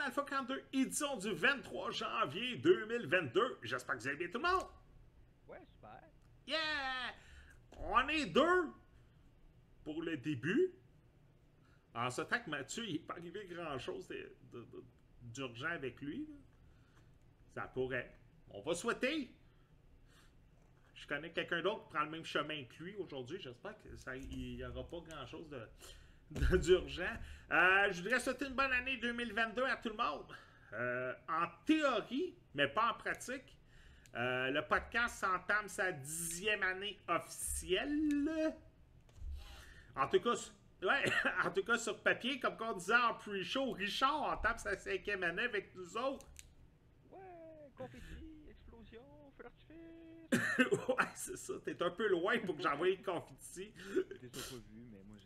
Alpha 42, édition du 23 janvier 2022. J'espère que vous allez bien tout le monde. Ouais, super. Yeah! On est deux pour le début. En ce temps que Mathieu, il n'est pas arrivé grand-chose d'urgent avec lui. Ça pourrait. On va souhaiter. Je connais quelqu'un d'autre qui prend le même chemin que lui aujourd'hui. J'espère qu'il n'y aura pas grand-chose de- d'urgent. Euh, je voudrais souhaiter une bonne année 2022 à tout le monde. Euh, en théorie, mais pas en pratique, euh, le podcast entame sa dixième année officielle. En tout cas, ouais, en tout cas sur papier, comme on disait en pre-show, Richard entame sa cinquième année avec nous autres. Ouais, confetti, explosion, feu d'artifice. ouais, c'est ça. T'es un peu loin pour que j'envoie le confetti. J'ai pas vu, mais moi, je les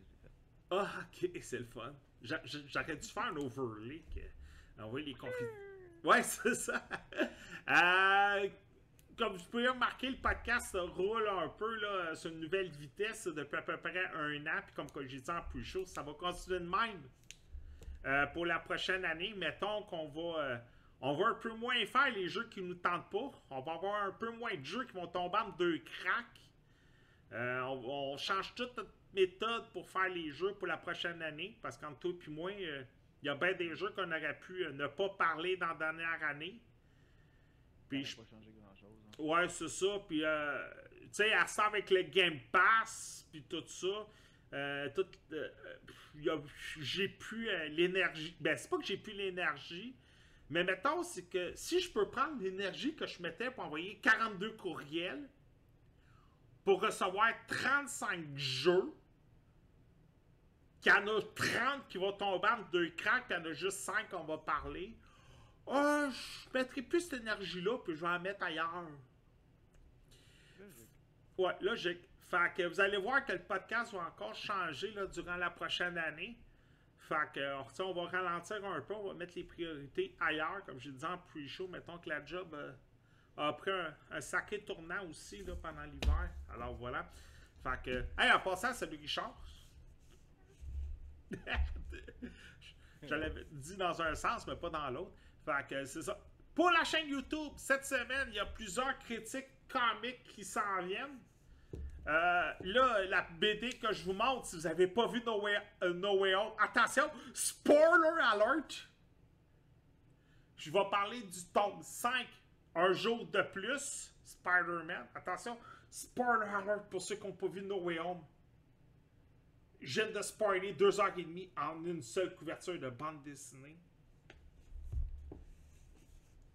ai fait. Ah, ok, c'est le fun. J'a- j'a- J'aurais dû faire un overlay. Envoyer les confettis. Ouais, c'est ça. Euh, comme vous pouvez remarquer, le podcast roule un peu là, sur une nouvelle vitesse depuis à peu près un an. Puis comme j'ai dit en plus chaud, ça va continuer de même. Euh, pour la prochaine année, mettons qu'on va, euh, on va un peu moins faire les jeux qui nous tentent pas. On va avoir un peu moins de jeux qui vont tomber en deux cracks. On, change toute notre méthode pour faire les jeux pour la prochaine année. Parce qu'entre toi et moi, euh, il y a bien des jeux qu'on aurait pu euh, ne pas parler dans la dernière année. Puis je pas changé grand-chose. hein. Ouais, c'est ça. Puis, euh, tu sais, à ça avec le Game Pass, puis tout ça, tout, j'ai plus l'énergie. Ben, c'est pas que j'ai plus l'énergie, mais mettons, c'est que si je peux prendre l'énergie que je mettais pour envoyer 42 courriels, pour recevoir 35 jeux, qu'il y en a 30 qui vont tomber en deux cracks, puis il y en a juste 5 qu'on va parler. Ah, je mettrai plus cette énergie-là, puis je vais en mettre ailleurs. Logique. Ouais, logique. Fait que vous allez voir que le podcast va encore changer là, durant la prochaine année. Fait que, on va ralentir un peu, on va mettre les priorités ailleurs. Comme j'ai dit en pre-show, mettons que la job euh, a pris un, un sacré tournant aussi là, pendant l'hiver. Alors voilà. Fait que, hey, en passant, salut Richard. Je l'avais dit dans un sens, mais pas dans l'autre. Fait que c'est ça. Pour la chaîne YouTube, cette semaine, il y a plusieurs critiques comiques qui s'en viennent. Euh, là, la BD que je vous montre, si vous n'avez pas vu No Way, euh, No Way Home, attention, spoiler alert! Je vais parler du tome 5, un jour de plus, Spider-Man. Attention, spoiler alert pour ceux qui n'ont pas vu No Way Home. Viens de spoiler deux heures et demie en une seule couverture de bande dessinée.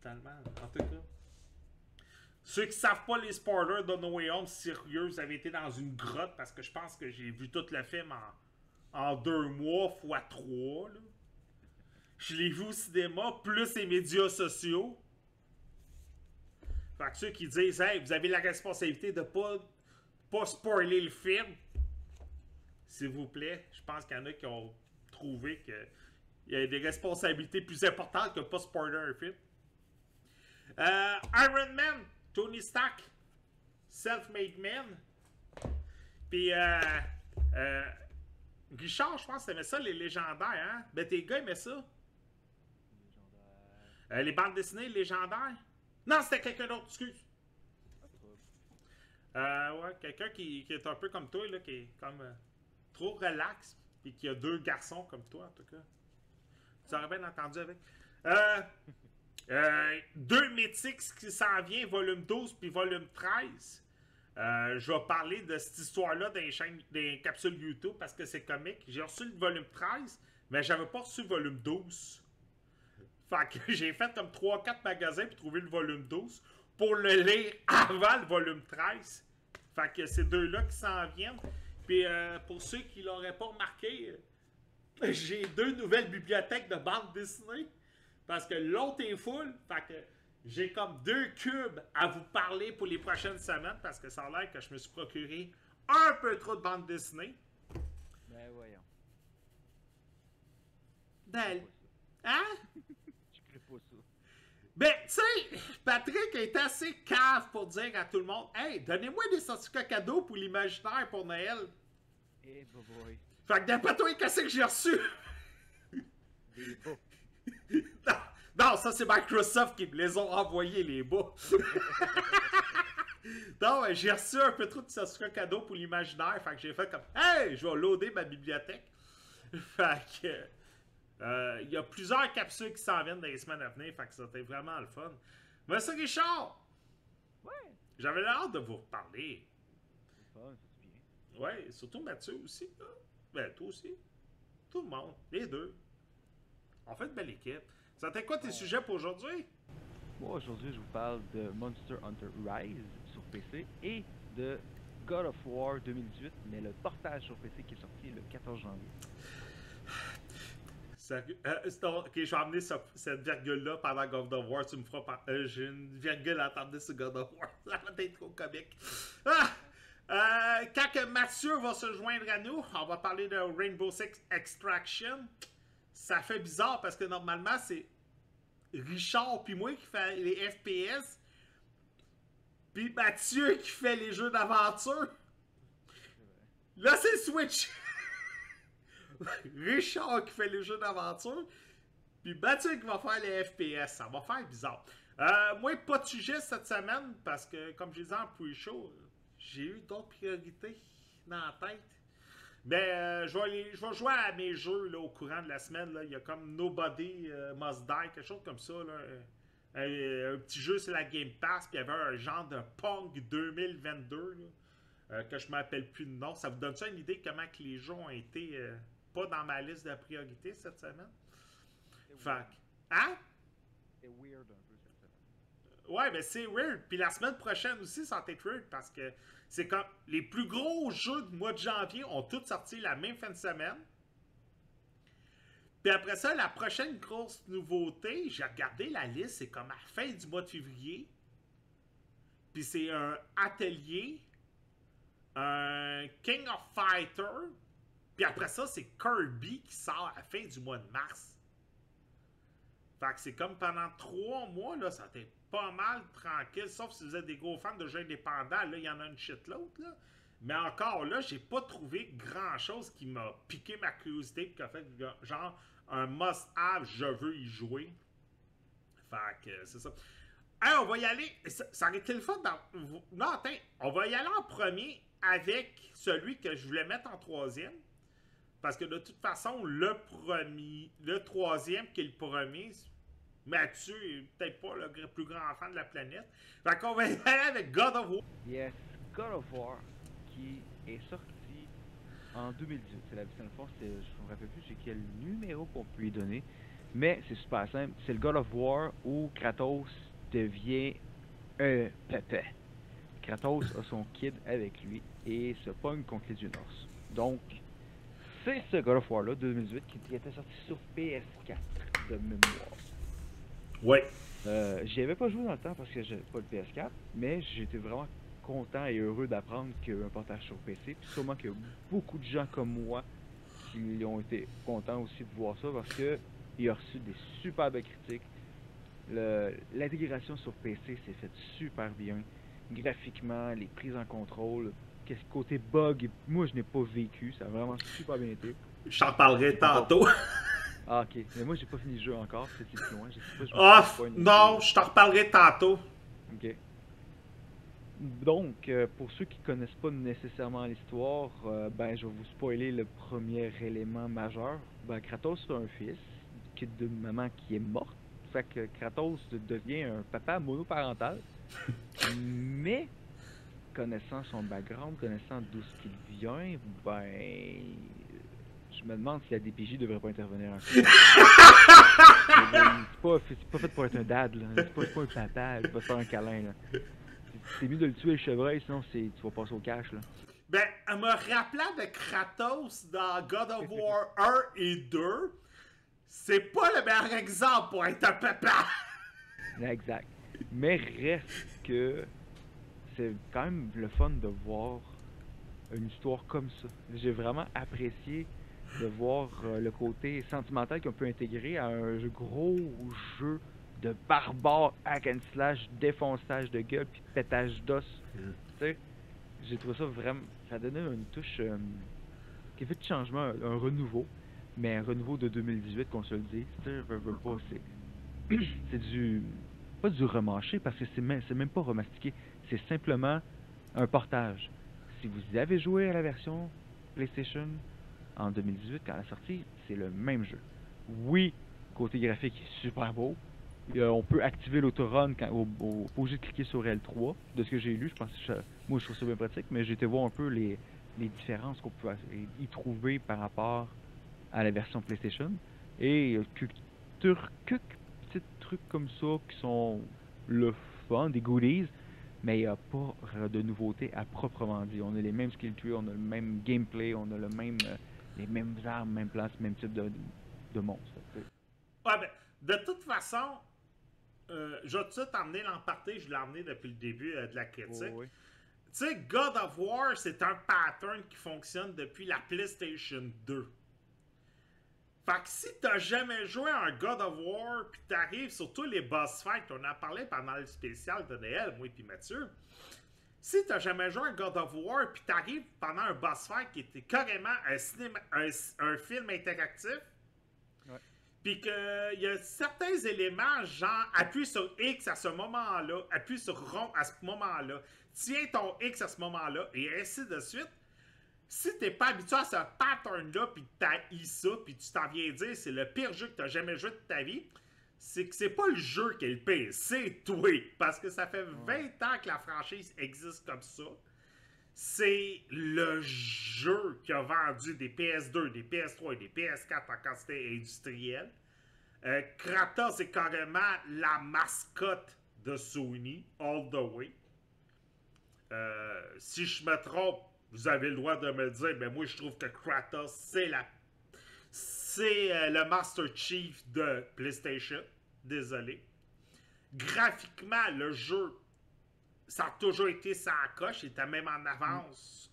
Tellement, en tout cas. Ceux qui savent pas les spoilers de No Way Home, sérieux, vous avez été dans une grotte parce que je pense que j'ai vu tout le film en, deux mois fois trois. Je l'ai vu au cinéma, plus les médias sociaux. Fait que ceux qui disent, hey, vous avez la responsabilité de pas, pas spoiler le film, s'il vous plaît, je pense qu'il y en a qui ont trouvé qu'il y a des responsabilités plus importantes que pas spoiler un film. Euh, Iron Man, Tony Stark, Self-Made Man. Puis, euh, euh, Richard, je pense que t'aimais ça, les légendaires, hein? Ben, tes gars aimaient ça? Légendaire. Euh, les bandes dessinées légendaires? Non, c'était quelqu'un d'autre, excuse. Euh, ouais, quelqu'un qui, qui est un peu comme toi, là, qui est comme trop relax, et qui a deux garçons comme toi, en tout cas. Tu aurais bien entendu avec. Euh, euh, deux mythiques qui s'en vient, volume 12 puis volume 13. Euh, je vais parler de cette histoire-là les, chaînes, les capsules YouTube parce que c'est comique. J'ai reçu le volume 13, mais j'avais pas reçu le volume 12. Fait que j'ai fait comme 3-4 magasins pour trouver le volume 12 pour le lire avant le volume 13. Fait que c'est deux-là qui s'en viennent. Puis euh, pour ceux qui l'auraient pas remarqué, j'ai deux nouvelles bibliothèques de bande dessinée. Parce que l'autre est full. Fait que j'ai comme deux cubes à vous parler pour les prochaines semaines. Parce que ça a l'air que je me suis procuré un peu trop de bande dessinée. Ben voyons. Pas Hein? ça. Je crée pas ça. Ben, tu sais, Patrick est assez cave pour dire à tout le monde Hey, donnez-moi des certificats cadeaux pour l'imaginaire pour Noël. Eh, boy. Fait que d'après toi, qu'est-ce que j'ai reçu? Des bas. non, non, ça c'est Microsoft qui me les ont envoyés, les bas. non, mais j'ai reçu un peu trop de ça sera cadeau pour l'imaginaire. Fait que j'ai fait comme Hey, je vais loader ma bibliothèque. Fait que. Euh, Il y a plusieurs capsules qui s'en viennent dans les semaines à venir. Fait que c'était vraiment le fun. Ça, Richard, Ouais. j'avais hâte de vous reparler. C'est fun, c'est bien. Ouais, surtout Mathieu aussi. Là. Ben, toi aussi. Tout le monde. Les deux. On fait une belle équipe. C'était quoi tes Ouais. sujets pour aujourd'hui? Moi, aujourd'hui, je vous parle de Monster Hunter Rise sur PC et de God of War 2018, mais le portage sur PC qui est sorti le 14 janvier. Sérieux? Euh, ok, je vais amener ce- cette virgule-là pendant God of War. Tu me feras par... euh, J'ai une virgule à t'emmener sur God of War. Ça va être trop comique. Ah! Euh, quand que Mathieu va se joindre à nous, on va parler de Rainbow Six Extraction. Ça fait bizarre parce que normalement, c'est Richard puis moi qui fait les FPS. Puis Mathieu qui fait les jeux d'aventure. Là, c'est Switch. Richard qui fait les jeux d'aventure. Puis Mathieu qui va faire les FPS. Ça va faire bizarre. Euh, moi, pas de sujet cette semaine parce que, comme je disais en pre-show, j'ai eu d'autres priorités dans la tête. Ben, euh, je, vais jouer à mes jeux là, au courant de la semaine. Il y a comme Nobody euh, Must Die, quelque chose comme ça. Là. Un, un petit jeu sur la Game Pass. Puis il y avait un genre de Pong 2022. là, euh, que je ne m'appelle plus de nom. Ça vous donne ça une idée comment que les jeux ont été euh, pas dans ma liste de priorités cette semaine? Fait Hein? C'est weird un peu cette semaine. Ouais, mais c'est weird. Puis la semaine prochaine aussi, ça va être weird parce que c'est comme les plus gros jeux du mois de janvier ont tous sorti la même fin de semaine. Puis après ça, la prochaine grosse nouveauté, j'ai regardé la liste, c'est comme à la fin du mois de février. Puis c'est un atelier, un King of Fighter. Puis après ça, c'est Kirby qui sort à la fin du mois de mars. Fait que c'est comme pendant trois mois, là, ça a été pas mal tranquille, sauf si vous êtes des gros fans de jeux indépendants, là, il y en a une shit l'autre, là. Mais encore là, j'ai pas trouvé grand chose qui m'a piqué ma curiosité qui a fait genre un must-have, je veux y jouer. Fait que c'est ça. Hey, on va y aller. Ça, ça aurait été le fun dans. Non, attends. On va y aller en premier avec celui que je voulais mettre en troisième. Parce que de toute façon, le premier, le troisième qui est le premier, Mathieu est peut-être pas le plus grand fan de la planète. Fait qu'on va aller avec God of War. Yes, God of War qui est sorti en 2018. C'est la fond, c'est- je me rappelle plus c'est quel numéro qu'on peut lui donner, mais c'est super simple. C'est le God of War où Kratos devient un pépé. Kratos a son kid avec lui et se pogne contre les norse. Donc, c'est ce God of War là 2018 qui, était sorti sur PS4 de mémoire. Ouais. Euh, J'y avais pas joué dans le temps parce que j'ai pas le PS4, mais j'étais vraiment content et heureux d'apprendre qu'il y a eu un portage sur PC. Puis sûrement qu'il y a beaucoup de gens comme moi qui ont été contents aussi de voir ça parce que il a reçu des super belles critiques. L'intégration sur PC s'est faite super bien. Graphiquement, les prises en contrôle, côté bug, moi je n'ai pas vécu, ça a vraiment super bien été. Je t'en parlerai tantôt. Ah ok, mais moi j'ai pas fini le jeu encore, c'est plus loin, je sais pas, je Ah, non, je t'en reparlerai tantôt. Ok. Donc, euh, pour ceux qui connaissent pas nécessairement l'histoire, euh, ben, je vais vous spoiler le premier élément majeur. Ben, Kratos a un fils, d'une maman qui est morte. Fait que Kratos de- devient un papa monoparental. Mais, connaissant son background, connaissant d'où ce qu'il vient, ben, je me demande si la DPJ devrait pas intervenir un peu. c'est pas, c'est pas fait pour être un dad, là. C'est pas, pas un papa, il va se faire un câlin, là. C'est- mieux de le tuer le chevreuil, sinon c'est, tu vas passer au cash, là. Ben, en me rappelant de Kratos dans God of War 1 et 2, c'est pas le meilleur exemple pour être un papa. Exact. Mais reste que c'est quand même le fun de voir une histoire comme ça. J'ai vraiment apprécié de voir euh, le côté sentimental qu'on peut intégrer à un gros jeu de barbare hack and slash, défonçage de gueule puis pétage d'os. Tu sais, j'ai trouvé ça vraiment. Ça a donné une touche euh, qui a fait de changement, un, un renouveau. Mais un renouveau de 2018, qu'on se le tu sais, c'est. c'est du. Pas du remanché, parce que c'est même, pas remastiqué. C'est simplement un portage. Si vous avez joué à la version PlayStation en 2018, quand elle a sorti, c'est le même jeu. Oui, côté graphique, super beau. Euh, on peut activer l'autorun au, au, de cliquer sur L3. De ce que j'ai lu, je pense que moi je trouve ça bien pratique, mais j'ai été voir un peu les, différences qu'on peut y trouver par rapport à la version PlayStation. Et euh, quelques tur- quelques petits trucs comme ça qui sont le fun, des goodies, mais il n'y a pas de nouveautés à proprement dit. On a les mêmes skill trees, on a le même gameplay, on a le même, euh, les mêmes armes, même place, même type de, de. Ouais, ben, de toute façon, euh, je vais tout emmener l'emparté, je l'ai emmené depuis le début euh, de la critique. Oh, oui. Tu sais, God of War, c'est un pattern qui fonctionne depuis la PlayStation 2. Fait que si t'as jamais joué à un God of War, puis t'arrives sur tous les boss fights, on en a parlé pendant le spécial de Noël, moi et puis Mathieu. Si t'as jamais joué à un God of War, puis t'arrives pendant un boss fight qui était carrément un, cinéma, un, un film interactif, Ouais. puis qu'il y a certains éléments, genre appuie sur X à ce moment-là, appuie sur rond à ce moment-là, tiens ton X à ce moment-là, et ainsi de suite. Si t'es pas habitué à ce pattern-là, puis t'as eu ça, puis tu t'en viens dire c'est le pire jeu que t'as jamais joué de ta vie, c'est que c'est pas le jeu qui est le pire, c'est toi. Parce que ça fait 20 ans que la franchise existe comme ça. C'est le jeu qui a vendu des PS2, des PS3 et des PS4 en quantité industrielle. Euh, Kratos est carrément la mascotte de Sony, all the way. Euh, si je me trompe, vous avez le droit de me dire, mais moi je trouve que Kratos, c'est la. C'est euh, le Master Chief de PlayStation. Désolé. Graphiquement, le jeu, ça a toujours été sa coche, il était même en avance.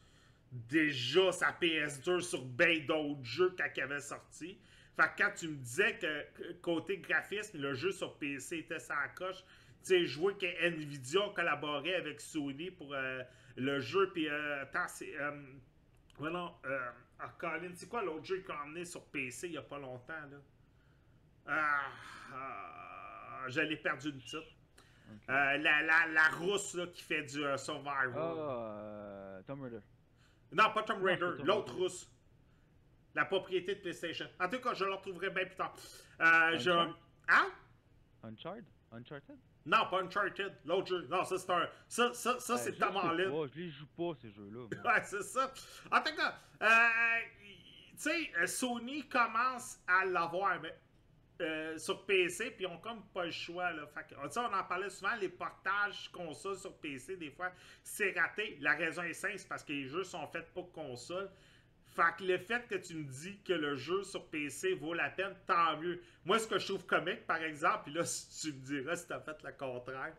Déjà sa PS2 sur ben d'autres jeux quand il avait sorti. Fait que quand tu me disais que côté graphisme, le jeu sur PC était sa coche, sais, je vois que Nvidia collaborait avec Sony pour euh, le jeu, puis euh, attends, c'est. Euh, ouais, non, euh, ah, Colin, c'est quoi l'autre jeu qu'on a emmené sur PC il y a pas longtemps, là? Ah, ah, je l'ai perdu une petite. Euh, la, la, la rousse là, qui fait du Survivor. Ah, Tomb Raider. Non, pas Tomb Non, Raider, l'autre rousse. La propriété de PlayStation. En tout cas, je le retrouverai bien plus tard. Euh, je... Hein? Uncharted? Uncharted? Non, pas Uncharted, l'autre jeu. Non, ça c'est un. Ça, ça, ça c'est pas, Je les joue pas, ces jeux-là. Ouais, c'est ça. En tout cas, euh, tu sais, euh, Sony commence à l'avoir mais, euh, sur PC, puis ils ont comme pas le choix. Là. Fait que, on en parlait souvent, les portages console sur PC, des fois, c'est raté. La raison est simple, c'est parce que les jeux sont faits pour console. Fait que le fait que tu me dis que le jeu sur PC vaut la peine, tant mieux. Moi, ce que je trouve comique, par exemple, puis là, si tu me diras si t'as fait le contraire,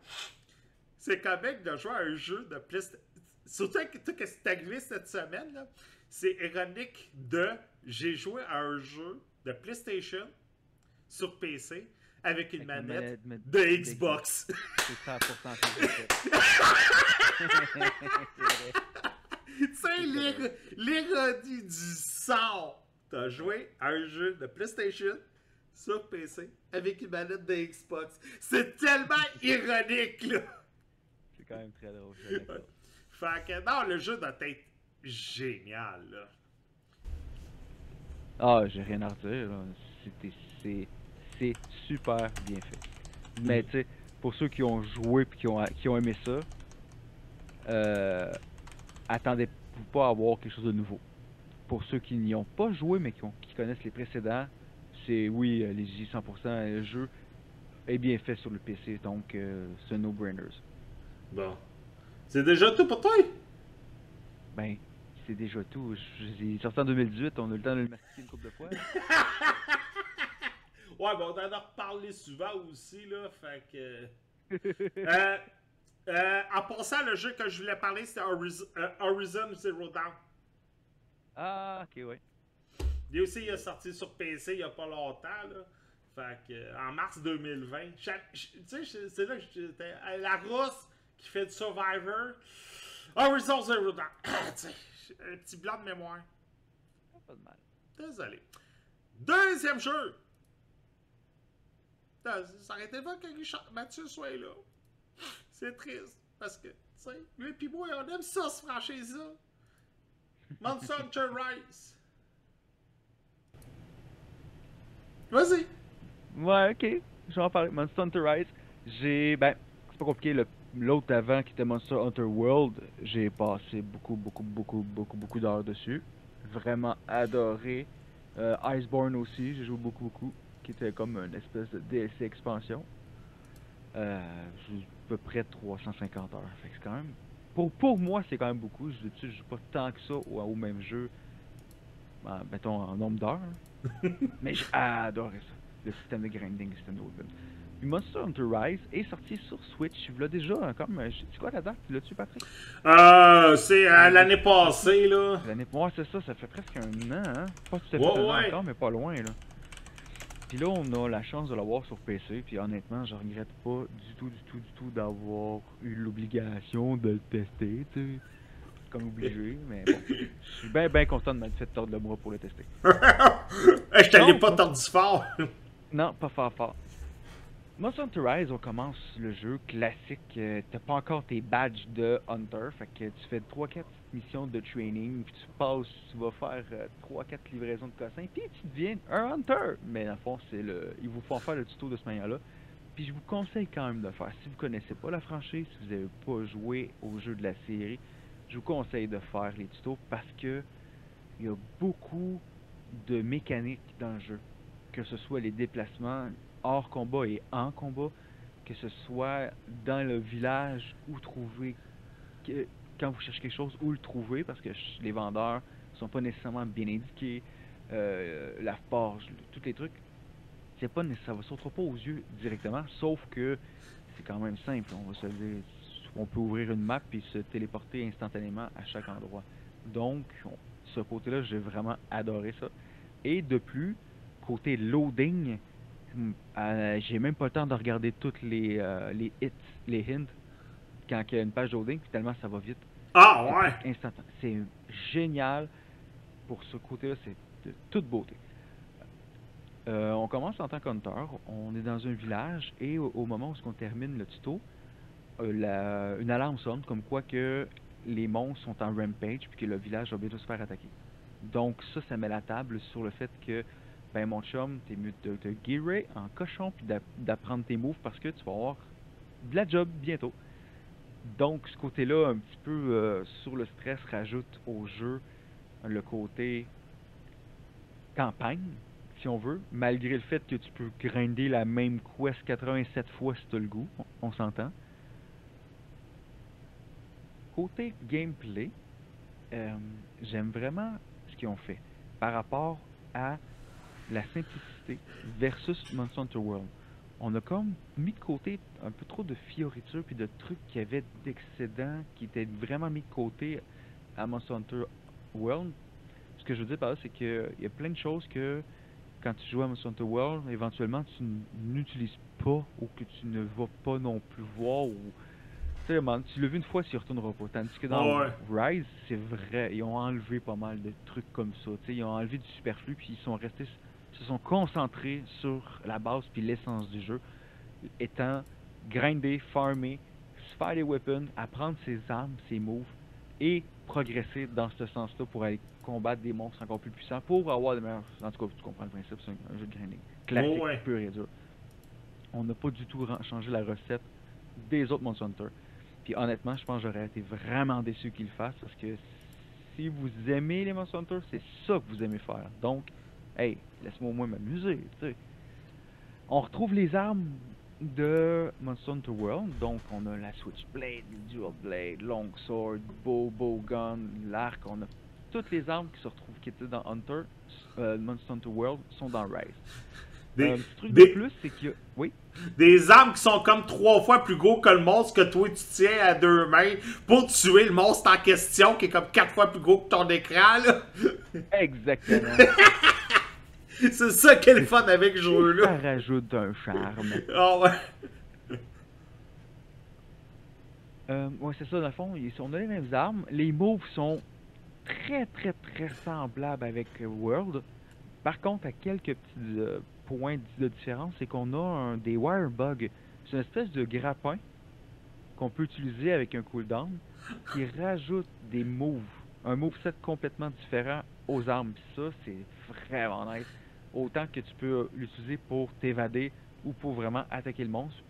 c'est comique de jouer à un jeu de PlayStation. Surtout que tout ce qui est arrivé cette semaine, c'est ironique de. J'ai joué à un jeu de PlayStation sur PC avec une Avec une manette, manette de de Xbox. C'est 100% tu sais, l'ir- l'ironie du sort. T'as joué à un jeu de PlayStation sur PC avec une manette de Xbox. C'est tellement ironique, là. C'est quand même très drôle. Fait que non, le jeu doit être génial, là. Ah, j'ai rien à redire. là. C'était- C'est c'est super bien fait. Mais tu sais, pour ceux qui ont joué et qui ont, qui ont aimé ça, euh, attendez pas à avoir quelque chose de nouveau. Pour ceux qui n'y ont pas joué mais qui, ont- qui connaissent les précédents, c'est oui, allez-y 100%. Le jeu est bien fait sur le PC, donc euh, c'est no-brainers. Bon. C'est déjà tout pour toi? Ben, c'est déjà tout. Est sorti en 2018, on a eu le temps de le mastiquer une couple de fois. Ouais, ben on en a reparlé souvent aussi, là. Fait que. Euh, euh, en passant, le jeu que je voulais parler, c'était Horizon, euh, Horizon Zero Dawn. ah, ok, ouais. Lui aussi, il est sorti sur PC il y a pas longtemps, là. Fait que, euh, en mars 2020. Cha- ch- Tu sais, c'est là que j'étais. La rousse qui fait du Survivor. Horizon Zero Dawn. Un petit blanc de mémoire. Pas de mal. Désolé. Deuxième jeu! Ça ça aurait été fun que Richard Mathieu soit là. C'est triste, parce que, tu sais, lui et moi, on aime ça, ce franchise-là. Monster Hunter Rise. Vas-y. Ouais, ok. Je vais en parler. Monster Hunter Rise, j'ai. Ben, c'est pas compliqué. L'autre avant qui était Monster Hunter World, j'ai passé beaucoup, beaucoup, beaucoup, beaucoup, beaucoup d'heures dessus. Vraiment adoré. Euh, Iceborne aussi, j'ai joué beaucoup, beaucoup. Qui était comme une espèce de DLC expansion. Euh, peu près 350 heures. Fait que c'est quand même. Pour, pour moi, c'est quand même beaucoup. Je ne joue pas tant que ça au, au même jeu. Ben, mettons en nombre d'heures. Mais j'ai adoré ça. Le système de grinding, le système de weapon. Puis Monster Hunter Rise est sorti sur Switch. Il déjà euh, comme. euh, C'est quoi la date? L'as-tu, Patrick? Euh, c'est euh, l'année passée, là. L'année Ouais, c'est ça, ça fait presque un an, hein. Pas tout à fait Ouais, ouais. encore, mais pas loin, là. Puis là, on a la chance de l'avoir sur PC, puis honnêtement, je regrette pas du tout, du tout, du tout d'avoir eu l'obligation de le tester, tu sais. Comme obligé, mais bon. Je suis bien, bien content de m'être fait tordre le bras pour le tester. Je t'allais pas tordu fort. Non, pas fort fort. Monster Hunter Rise, on commence le jeu classique. euh, T'as pas encore tes badges de Hunter, fait que tu fais 3-4 missions de training, puis tu passes, tu vas faire 3-4 livraisons de cossins, puis tu deviens un Hunter. Mais dans le fond, c'est le, il vous faut faire le tuto de ce manière-là. Puis je vous conseille quand même de le faire. Si vous connaissez pas la franchise, si vous n'avez pas joué au jeu de la série, je vous conseille de faire les tutos parce que il y a beaucoup de mécaniques dans le jeu que ce soit les déplacements hors combat et en combat, que ce soit dans le village où trouver, quand vous cherchez quelque chose, où le trouver, parce que les vendeurs sont pas nécessairement bien indiqués, euh, la forge, tous les trucs, c'est pas ça va sautera pas aux yeux directement, sauf que c'est quand même simple, on va se dire, on peut ouvrir une map et se téléporter instantanément à chaque endroit. Donc, on- ce côté-là, j'ai vraiment adoré ça. Et de plus, côté loading, hmm, euh, j'ai même pas le temps de regarder toutes les, euh, les hits, les hints quand il y a une page loading, puis tellement ça va vite. Ah, ouais. C'est génial. Pour ce côté-là, c'est de toute beauté. Euh, on commence en tant qu'hunter. On est dans un village et au, au moment où on termine le tuto, euh, la- une alarme sonne comme quoi que les monstres sont en rampage puis que le village va bientôt se faire attaquer. Donc ça, ça met la table sur le fait que, ben mon chum, t'es mieux de te gearer en cochon puis d'a- d'apprendre tes moves parce que tu vas avoir de la job bientôt. Donc ce côté-là, un petit peu euh, sur le stress, rajoute au jeu le côté campagne, si on veut, malgré le fait que tu peux grinder la même quest 87 fois si tu le goût, on, s'entend. Côté gameplay, euh, j'aime vraiment ce qu'ils ont fait par rapport à la simplicité versus Monster World. On a comme mis de côté un peu trop de fioritures puis de trucs qui avaient d'excédents qui étaient vraiment mis de côté à Monster Hunter World. Ce que je veux dire par là, c'est qu'il y a plein de choses que quand tu joues à Monster Hunter World, éventuellement tu n'utilises pas ou que tu ne vas pas non plus voir ou tu sais, man, tu l'as vu une fois, tu y retourneras pas. Tandis que dans Ouais. Rise, c'est vrai, ils ont enlevé pas mal de trucs comme ça. ils ont enlevé du superflu puis ils sont restés, se sont concentrés sur la base puis l'essence du jeu, étant grinder, farmer, se faire des weapons, apprendre ses armes, ses moves et progresser dans ce sens-là pour aller combattre des monstres encore plus puissants pour avoir des meilleurs. En tout cas, tu comprends le principe, c'est un, jeu de grinding classique, Ouais. pur et dur. On n'a pas du tout changé la recette des autres Monster Hunter. Puis honnêtement, je pense que j'aurais été vraiment déçu qu'ils le fassent parce que si vous aimez les Monster Hunter, c'est ça que vous aimez faire. Donc, hey, laisse-moi au moins m'amuser, tu sais. On retrouve les armes de Monster Hunter World. Donc, on a la Switchblade, le Dual Blade, Longsword, Bow, Bow Gun, l'arc. On a toutes les armes qui se retrouvent, qui étaient dans Hunter, euh, Monster Hunter World, sont dans Rise. Des, petit truc des- de plus, c'est qu'il y a... Oui? des armes qui sont comme trois fois plus gros que le monstre que toi tu tiens à deux mains pour tuer le monstre en question qui est comme quatre fois plus gros que ton écran là. Exactement. C'est ça qui est le fun avec ce Ça jeu-là. rajoute un charme? Ah ouais. Euh, ouais, c'est ça, dans le fond, on a les mêmes armes. Les moves sont très, très, très semblables avec World. Par contre, à quelques petits euh, points de différence, c'est qu'on a un, des wire bugs. C'est une espèce de grappin qu'on peut utiliser avec un cooldown qui rajoute des moves, un moveset complètement différent aux armes. Ça, c'est vraiment nice. Autant que tu peux l'utiliser pour t'évader ou pour vraiment attaquer le monstre,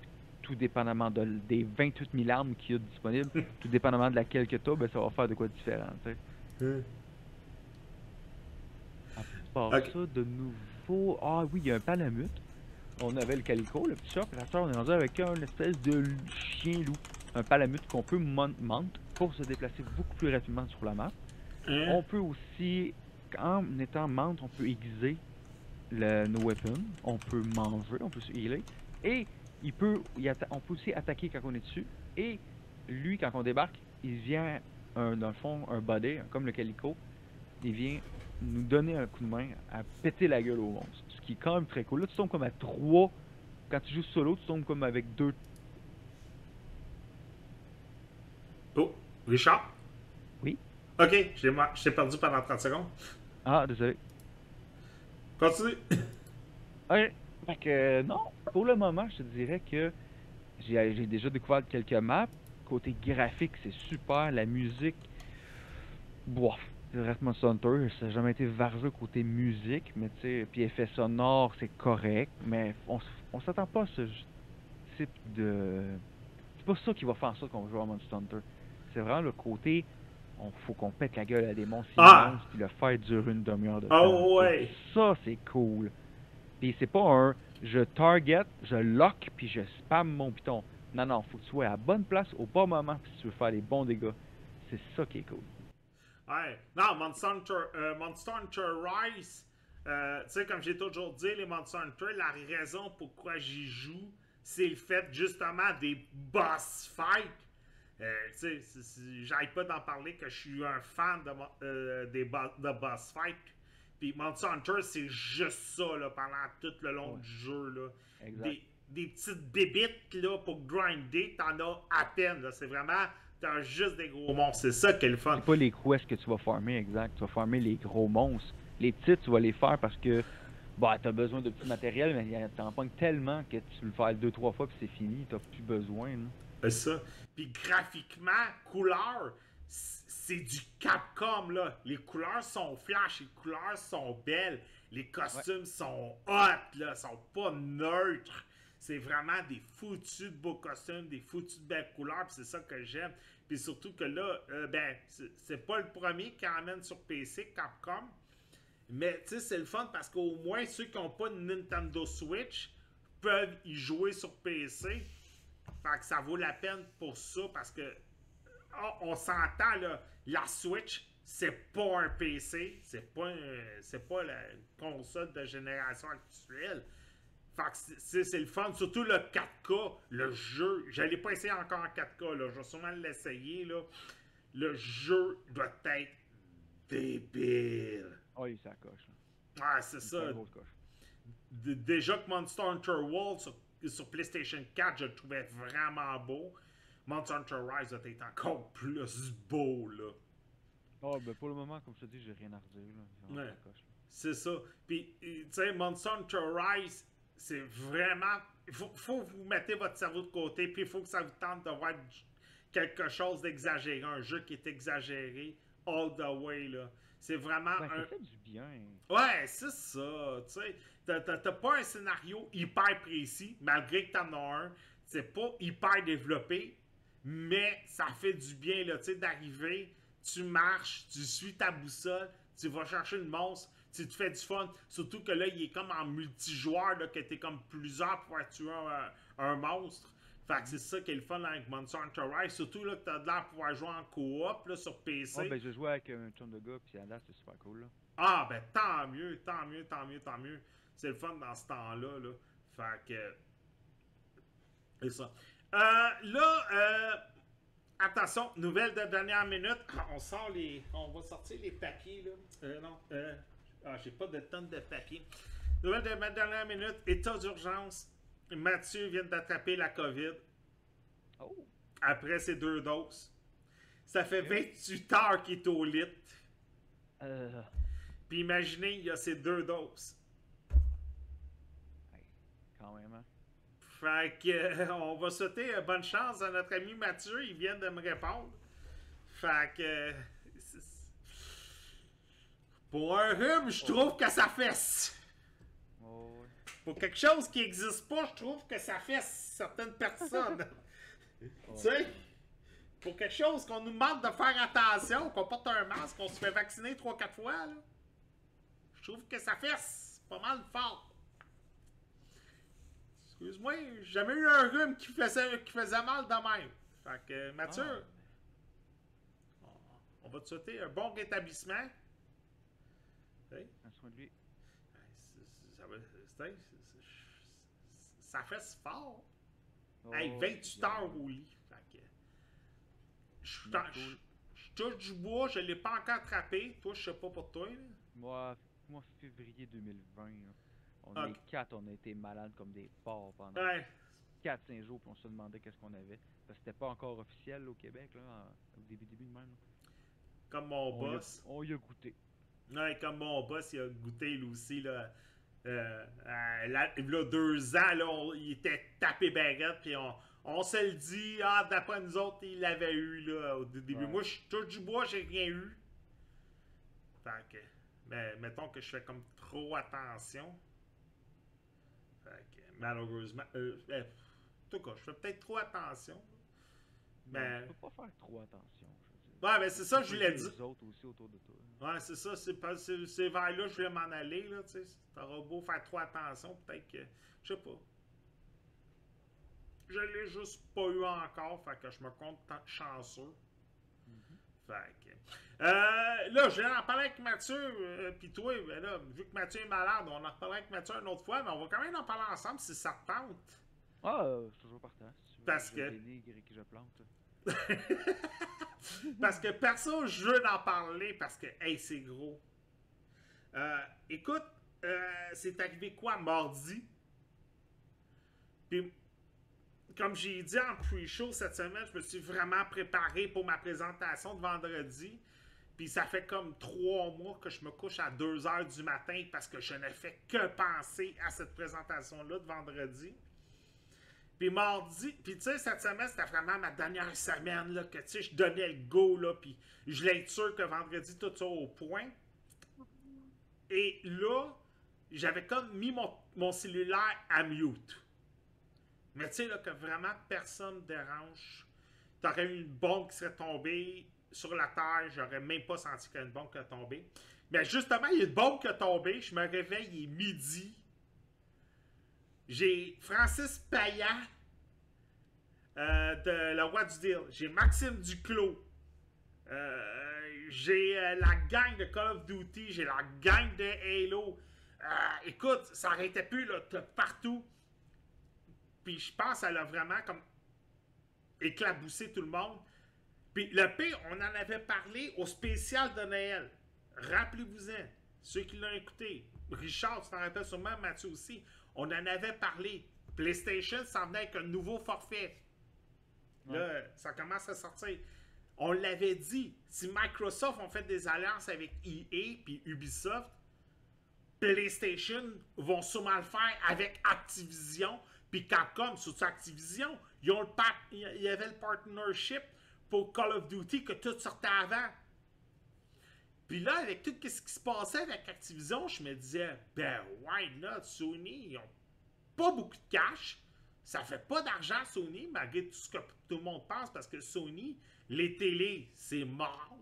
tout dépendamment de- des 28 000 armes qu'il y a disponibles, tout dépendamment de laquelle que tu as, ben, ça va faire de quoi de différent. sais. À part Ok. ça, de nouveau. Ah oui, il y a un palamute. On avait le calico, le petit chat, la soeur, on est rendu avec un espèce de chien loup. Un palamute qu'on peut mount pour se déplacer beaucoup plus rapidement sur la map. Hein? On peut aussi, en étant mount, on peut aiguiser le, nos weapons. On peut manger, on peut se healer. Et il peut, il on peut aussi attaquer quand on est dessus. Et lui, quand on débarque, il vient, un, dans le fond, un body, comme le calico. Il vient nous donner un coup de main à péter la gueule au monstre. Ce qui est quand même très cool. Là, tu tombes comme à 3. Quand tu joues solo, tu tombes comme avec deux. Oh, Richard? Oui? Ok, j'ai ma- je t'ai perdu pendant 30 secondes. Ah, désolé. Continue. Ouais, fait que non, pour le moment, je te dirais que j'ai déjà découvert quelques maps. Côté graphique, c'est super. La musique, bof, Monster Hunter. Ça n'a jamais été vargeux côté musique, mais tu sais, puis effet sonore, c'est correct. Mais on, on s'attend pas à ce type de. C'est pas ça qui va faire sorte qu'on va jouer à Monster Hunter. C'est vraiment le côté. On faut qu'on pète la gueule à des monstres Ah! immenses, puis le faire durer une demi-heure de Ah temps. ouais. Ça, c'est cool. Puis c'est pas un je target, je lock, puis je spam mon piton. Non, non, faut que tu sois à la bonne place au bon moment puis si tu veux faire les bons dégâts. C'est ça qui est cool. Ouais. Non, Monster Hunter, euh, Monster Hunter Rise, euh, tu sais, comme j'ai toujours dit, les Monster Hunter, la raison pourquoi j'y joue, c'est le fait justement des boss fights. Euh, tu sais, j'arrête pas d'en parler que je suis un fan de, euh, des bo- de boss fights. Puis Monster Hunter, c'est juste ça là, pendant tout le long Ouais. du jeu. Là. Exact. Des, des petites bébites là, pour grinder, t'en as à peine. là. C'est vraiment, t'as juste des gros monstres. C'est ça qui est le fun. C'est pas les quests que tu vas farmer, exact. Tu vas farmer les gros monstres. Les petites, tu vas les faire parce que bah t'as besoin de petit matériel, mais t'en pognes tellement que tu le fais deux, trois fois puis c'est fini, t'as plus besoin. là. Ça. Puis graphiquement, couleur, c'est du Capcom, là. Les couleurs sont flash, les couleurs sont belles, les costumes sont hot, là, sont pas neutres. C'est vraiment des foutus de beaux costumes, des foutus de belles couleurs, c'est ça que j'aime. Puis surtout que là, euh, ben, c'est- pas le premier qui emmène sur PC, Capcom. Mais tu sais, c'est le fun parce qu'au moins ceux qui n'ont pas de Nintendo Switch peuvent y jouer sur PC. Fait que ça vaut la peine pour ça parce que ah, on s'entend là, la Switch, c'est pas un PC, c'est pas c'est pas la console de génération actuelle. Fait que c'est- le fun, surtout le 4K, le jeu. Je l'ai pas essayé encore en 4K, là. je vais sûrement l'essayer. là. Le jeu doit être débile. Ah oui, ça coche. là. Ah, c'est ça. déjà que Monster Hunter World sur, sur PlayStation 4, je le trouvais vraiment beau. Monster Hunter Rise être encore plus beau, là. Ah ben pour le moment, comme je te dis, j'ai rien à redire. Ouais. C'est ça. Puis, euh, tu sais, Monster Hunter Rise, c'est vraiment. Il faut, faut que vous mettez votre cerveau de côté, puis il faut que ça vous tente de voir quelque chose d'exagéré, un jeu qui est exagéré all the way, là. C'est vraiment Ben, un. ça fait du bien. Ouais, c'est ça, tu sais. T'as- pas un scénario hyper précis, malgré que t'en as un. C'est pas hyper développé, mais ça fait du bien, là, tu sais, d'arriver, tu marches, tu suis ta boussole, tu vas chercher le monstre, tu te fais du fun. Surtout que là, il est comme en multijoueur, là, que t'es comme plusieurs pour pouvoir tuer un, un monstre. Fait que c'est ça qui est le fun là, avec Monster Hunter Rise. Surtout là, que t'as de l'air pouvoir jouer en coop là, sur PC. Ah ben je jouais avec un chum de gars, puis à date, c'est super cool. Là. Ah, ben tant mieux, tant mieux, tant mieux, tant mieux. C'est le fun dans ce temps-là. Là. Fait que. C'est ça. Euh, là, euh, attention, nouvelle de dernière minute. Ah, On sort les. On va sortir les papiers, là. Euh, non, euh, ah, j'ai pas de tonne de papier. Nouvelle de ma dernière minute. État d'urgence. Mathieu vient d'attraper la COVID Oh! après ses deux doses. Ça fait Ok. 28 heures qu'il est au lit. Euh, Puis Puis imaginez, il y a ces deux doses. Quand même, hein? Fait que, euh, on va souhaiter euh, bonne chance à notre ami Mathieu. Il vient de me répondre. Fait que. euh, Pour un rhume, je trouve que ça fesse. Oh. Pour quelque chose qui n'existe pas, je trouve que ça fesse certaines personnes. tu sais? Pour quelque chose qu'on nous demande de faire attention, qu'on porte un masque, qu'on se fait vacciner 3-4 fois, là. Je trouve que ça fesse pas mal fort. Excuse-moi, j'ai jamais eu un rhume qui faisait, qui faisait mal de même. Fait que, Mathieu, Ah, on, on va te souhaiter un bon rétablissement. Soin de lui. ça, fesse fort. Hey, Oh, 28 yeah. heures au lit. Fait que, je, touche du bois, je l'ai pas encore attrapé. Toi, je sais pas pour toi. là. Moi, moi, février 2020, là, on Ok. est quatre, on a été malades comme des porcs pendant Ouais. 4-5 jours, puis on se demandait qu'est-ce qu'on avait. Parce que c'était pas encore officiel là, au Québec, là, au début, début de même. là. Comme mon On, y a, boss. on y a goûté. Ouais, comme mon boss, il a goûté lui aussi. Là, euh, euh, là, il y a deux ans, là, on- il était tapé baguette. Puis on, on se le dit, ah, d'après nous autres, il l'avait eu là, au début. Ouais. Moi, je touche du bois, j'ai rien eu. Fait que, mais mettons que je fais comme trop attention. Fait malheureusement, euh, euh, en tout cas, je fais peut-être trop attention. Mais, Tu peux pas faire trop attention, je veux dire. ouais, mais c'est ça je voulais dire. les autres aussi autour de toi. Ouais, c'est ça, c'est pas- c'est c'est vers là que je voulais m'en aller, là, tu sais. T'auras beau faire trop attention, peut-être que. Je sais pas. Je l'ai juste pas eu encore, fait que je me compte tant- chanceux. Fait que. Euh, là, je viens en parler avec Mathieu, euh, puis toi, ben là, vu que Mathieu est malade, on en reparlera avec Mathieu une autre fois, mais on va quand même en parler ensemble si ça te tente. Ah, euh, suis toujours partant. si. Parce que- que je plante. parce que perso, je veux en parler parce que, hey, c'est gros. Euh, écoute, c'est arrivé quoi mardi? Puis, comme j'ai dit en pre-show cette semaine, je me suis vraiment préparé pour ma présentation de vendredi. Puis ça fait comme trois mois que je me couche à 2 heures du matin parce que je ne fais que penser à cette présentation-là de vendredi. Puis mardi, puis tu sais, cette semaine, c'était vraiment ma dernière semaine, là, que tu sais, je donnais le go, là, puis je voulais être sûr que vendredi, tout ça au point. Et là, j'avais comme mis mon, mon cellulaire à mute. Mais tu sais, là, que vraiment personne dérange. T'aurais eu une bombe qui serait tombée sur la terre, j'aurais même pas senti qu'il y a une bombe qui est tombée. Mais justement, il y a une bombe qui est tombée, je me réveille, il est midi. J'ai Francis Payat euh, de Le Roi du Deal. J'ai Maxime Duclos. Euh, j'ai euh, la gang de Call of Duty. J'ai la gang de Halo. Écoute, ça arrêtait plus là, partout. Puis je pense qu'elle a vraiment comme éclaboussé tout le monde. Puis le pire, on en avait parlé au spécial de Noël. Rappelez-vous-en, ceux qui l'ont écouté. Richard, tu t'en rappelles sûrement, Mathieu aussi. On en avait parlé. PlayStation s'en venait avec un nouveau forfait. Là, ça commence à sortir. On l'avait dit, si Microsoft ont fait des alliances avec EA puis Ubisoft, PlayStation vont sûrement le faire avec Activision puis Capcom, surtout Activision. Ils ont le par- il y avait le partnership pour Call of Duty que tout sortait avant. Puis là, avec tout ce qui se passait avec Activision, je me disais, ben why not? Sony, ils ont pas beaucoup de cash. Ça fait pas d'argent, Sony, malgré tout ce que tout le monde pense, parce que Sony, les télés, c'est mort.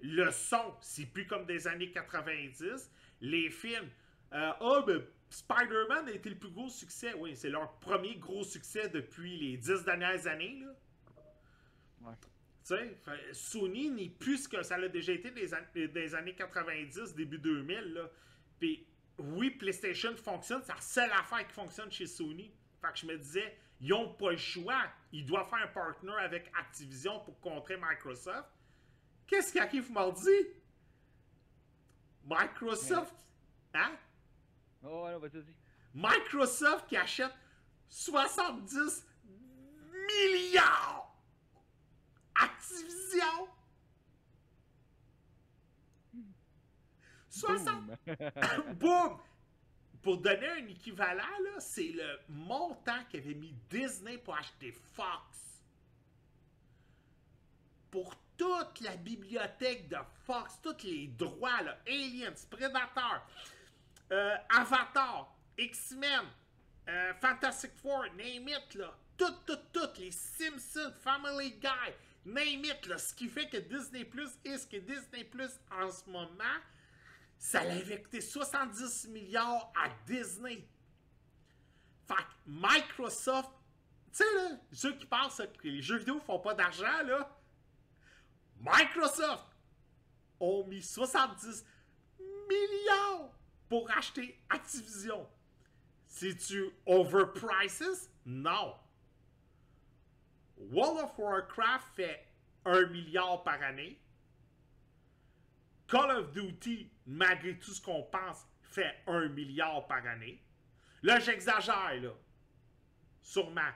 Le son, c'est plus comme des années 90. Les films, euh, ah, ben, Spider-Man a été le plus gros succès. Oui, c'est leur premier gros succès depuis les dix dernières années. Là. Ouais. Tu sais, fait- Sony n'est plus ce que ça l'a déjà été des, an- des années 90, début 2000. Là. Puis, oui, PlayStation fonctionne, c'est la seule affaire qui fonctionne chez Sony. Fait que je me disais, ils n'ont pas le choix. Ils doivent faire un partner avec Activision pour contrer Microsoft. Qu'est-ce qui arrive mardi? Microsoft, hein? Oh, ouais, vas-y, vas-y. Microsoft qui achète 70 milliards. Activision. 60... Boum! Boum! Pour donner un équivalent, c'est le montant qu'avait mis Disney pour acheter Fox. Pour toute la bibliothèque de Fox, tous les droits, là, Aliens, Predator, euh, Avatar, X-Men, euh, Fantastic Four, name it, là. Tout, tout, tout, les Simpsons, Family Guy, name. Ce qui fait que Disney Plus est ce que Disney Plus en ce moment, ça l'avait coûté 70 milliards à Disney. Fait Microsoft, tu sais, là, ceux qui pensent que les jeux vidéo font pas d'argent, Microsoft ont mis 70 milliards pour acheter Activision. C'est-tu overprices? Non. World of Warcraft fait 1 milliard par année. Call of Duty, malgré tout ce qu'on pense, fait 1 milliard par année. Là, j'exagère, là. Sûrement.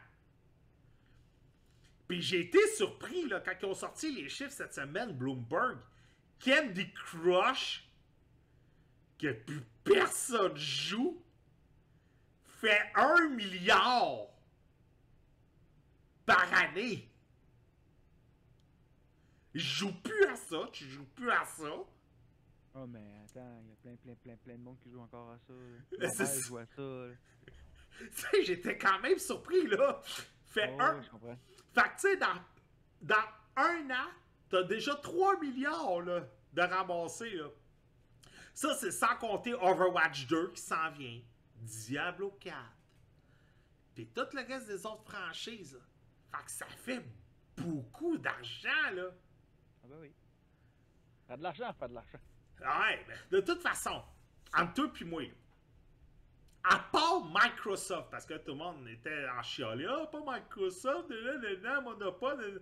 Puis j'ai été surpris, là, quand ils ont sorti les chiffres cette semaine, Bloomberg. Candy Crush, que plus personne joue, fait 1 milliard par année. Je joue plus à ça, tu joues plus à ça. Oh, mais attends, il y a plein, plein, plein, plein de monde qui joue encore à ça. là. Mon père ça. joue à ça. là. Tu sais, j'étais quand même surpris, là. Fait Oh, un. comprends. Fait que, tu sais, dans, dans un an, t'as déjà 3 milliards, là, de ramasser, là. Ça, c'est sans compter Overwatch 2 qui s'en vient. Diablo 4. Puis tout le reste des autres franchises, là. Fait que ça fait beaucoup d'argent, là. Ah, ben oui. Faire de l'argent, faire de l'argent. Ouais, mais de toute façon, entre toi et moi, là, à part Microsoft, parce que tout le monde était en chialé, ah, pas Microsoft, là, là, là, monopole. là, là.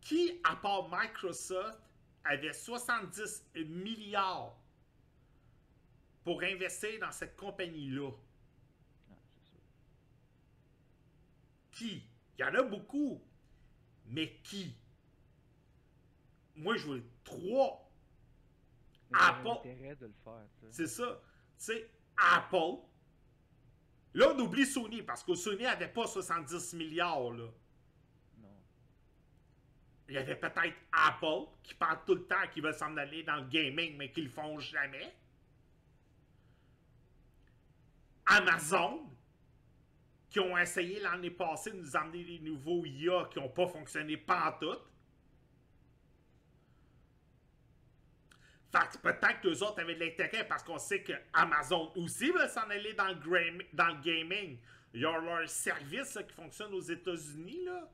Qui, à part Microsoft, avait 70 milliards pour investir dans cette compagnie-là? Ah. Qui? Il y en a beaucoup. Mais qui? Moi, je veux trois. Apple. C'est ça. Tu sais, Apple. Là, on oublie Sony, parce que Sony n'avait pas 70 milliards, là. Non. Il y avait peut-être Apple, qui parle tout le temps qu'ils veulent s'en aller dans le gaming, mais qu'ils le font jamais. Amazon, qui ont essayé l'année passée de nous amener des nouveaux IA qui n'ont pas fonctionné pantoute. Fait que peut-être que les autres avaient de l'intérêt parce qu'on sait que Amazon aussi veut s'en aller dans le, dans le gaming. Ils ont leur service qui fonctionne aux États-Unis. là.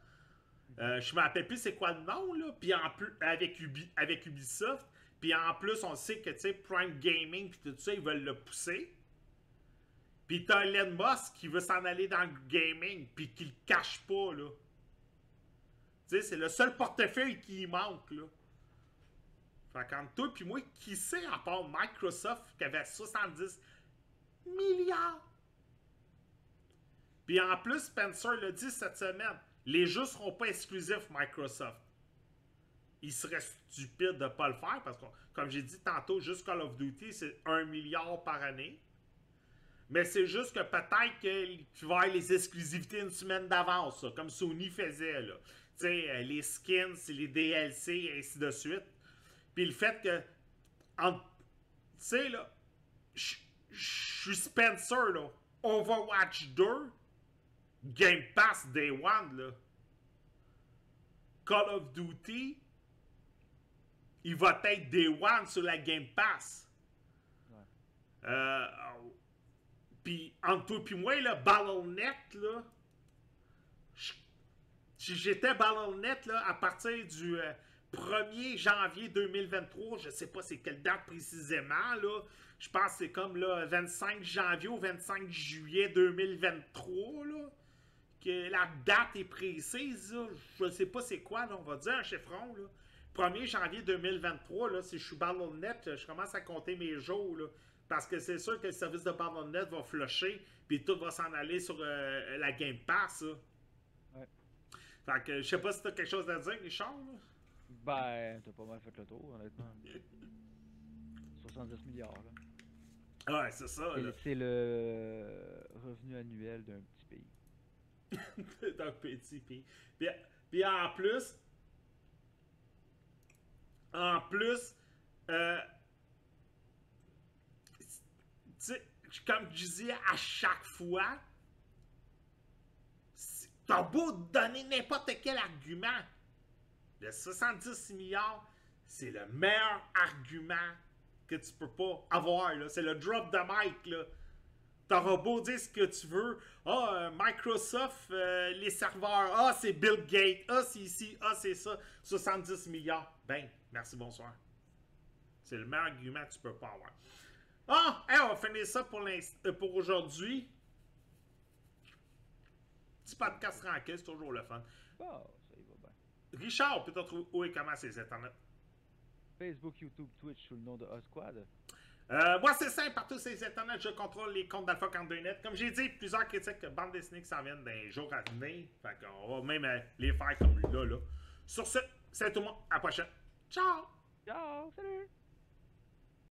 Euh, je me rappelle plus c'est quoi le nom, là. Puis en plus, avec, avec Ubisoft. Puis en plus, on sait que, tu sais, Prime Gaming, puis tout ça, ils veulent le pousser. Puis t'as Elon Musk qui veut s'en aller dans le gaming, puis qui le cache pas, là. Tu sais, c'est le seul portefeuille qui manque, là. Fait qu'entre toi puis moi, qui sait, à part Microsoft, qui avait 70 milliards? Puis en plus, Spencer l'a dit cette semaine, les jeux seront pas exclusifs Microsoft. Il serait stupide de pas le faire parce que, comme j'ai dit tantôt, juste Call of Duty, c'est 1 milliard par année. Mais c'est juste que peut-être que tu vas avoir les exclusivités une semaine d'avance, comme Sony faisait. là. Tu sais, euh, les skins, les DLC, et ainsi de suite. Puis le fait que, tu sais, là, je je suis Spencer, là. Overwatch 2, Game Pass Day One, là. Call of Duty, il va être Day One sur la Game Pass. Ouais. Euh, puis entre toi puis moi, là, BattleNet, là, je- si j'étais BattleNet, là, à partir du euh, 1er janvier 2023, je sais pas c'est quelle date précisément, là, je pense que c'est comme là, 25 janvier ou 25 juillet 2023, là, que la date est précise, là, je sais pas c'est quoi, là, on va dire un chiffron, là. 1er janvier 2023, là, si je suis BattleNet, je commence à compter mes jours, là. Parce que c'est sûr que le service de BattleNet va flusher, puis tout va s'en aller sur euh, la Game Pass, là. Ouais. Fait que je sais pas si t'as quelque chose à dire, Richard, là. Ben, t'as pas mal fait le tour, honnêtement. 70 milliards. Là. Ouais, c'est ça. C'est- le revenu annuel d'un petit pays. D'un petit pays. Puis, puis en plus, en plus, euh, comme je disais à chaque fois, t'as beau donner n'importe quel argument, le 70 milliards, c'est le meilleur argument que tu peux pas avoir. C'est le drop de mic. Là. T'auras beau dire ce que tu veux. Ah, euh, Microsoft, euh, les serveurs. Ah, c'est Bill Gates. Ah, c'est ici. Ah, c'est ça. 70 milliards. Ben, merci, bonsoir. C'est le meilleur argument que tu peux pas avoir. Ah, hey, on va finir ça pour, euh, pour aujourd'hui. Petit podcast tranquille, c'est toujours le fun. Bon, ça y va bien. Richard, peut-être trouver où et comment ces internets? Facebook, YouTube, Twitch sous le nom de Osquad. Euh, moi, c'est simple, partout sur les internets, je contrôle les comptes d'Alpha 42net. Comme j'ai dit, plusieurs critiques que bande dessinée qui s'en viennent dans les jours à venir. Fait qu'on va même euh, les faire comme là, là. Sur ce, c'est tout le monde. À la prochaine. Ciao! Ciao, salut!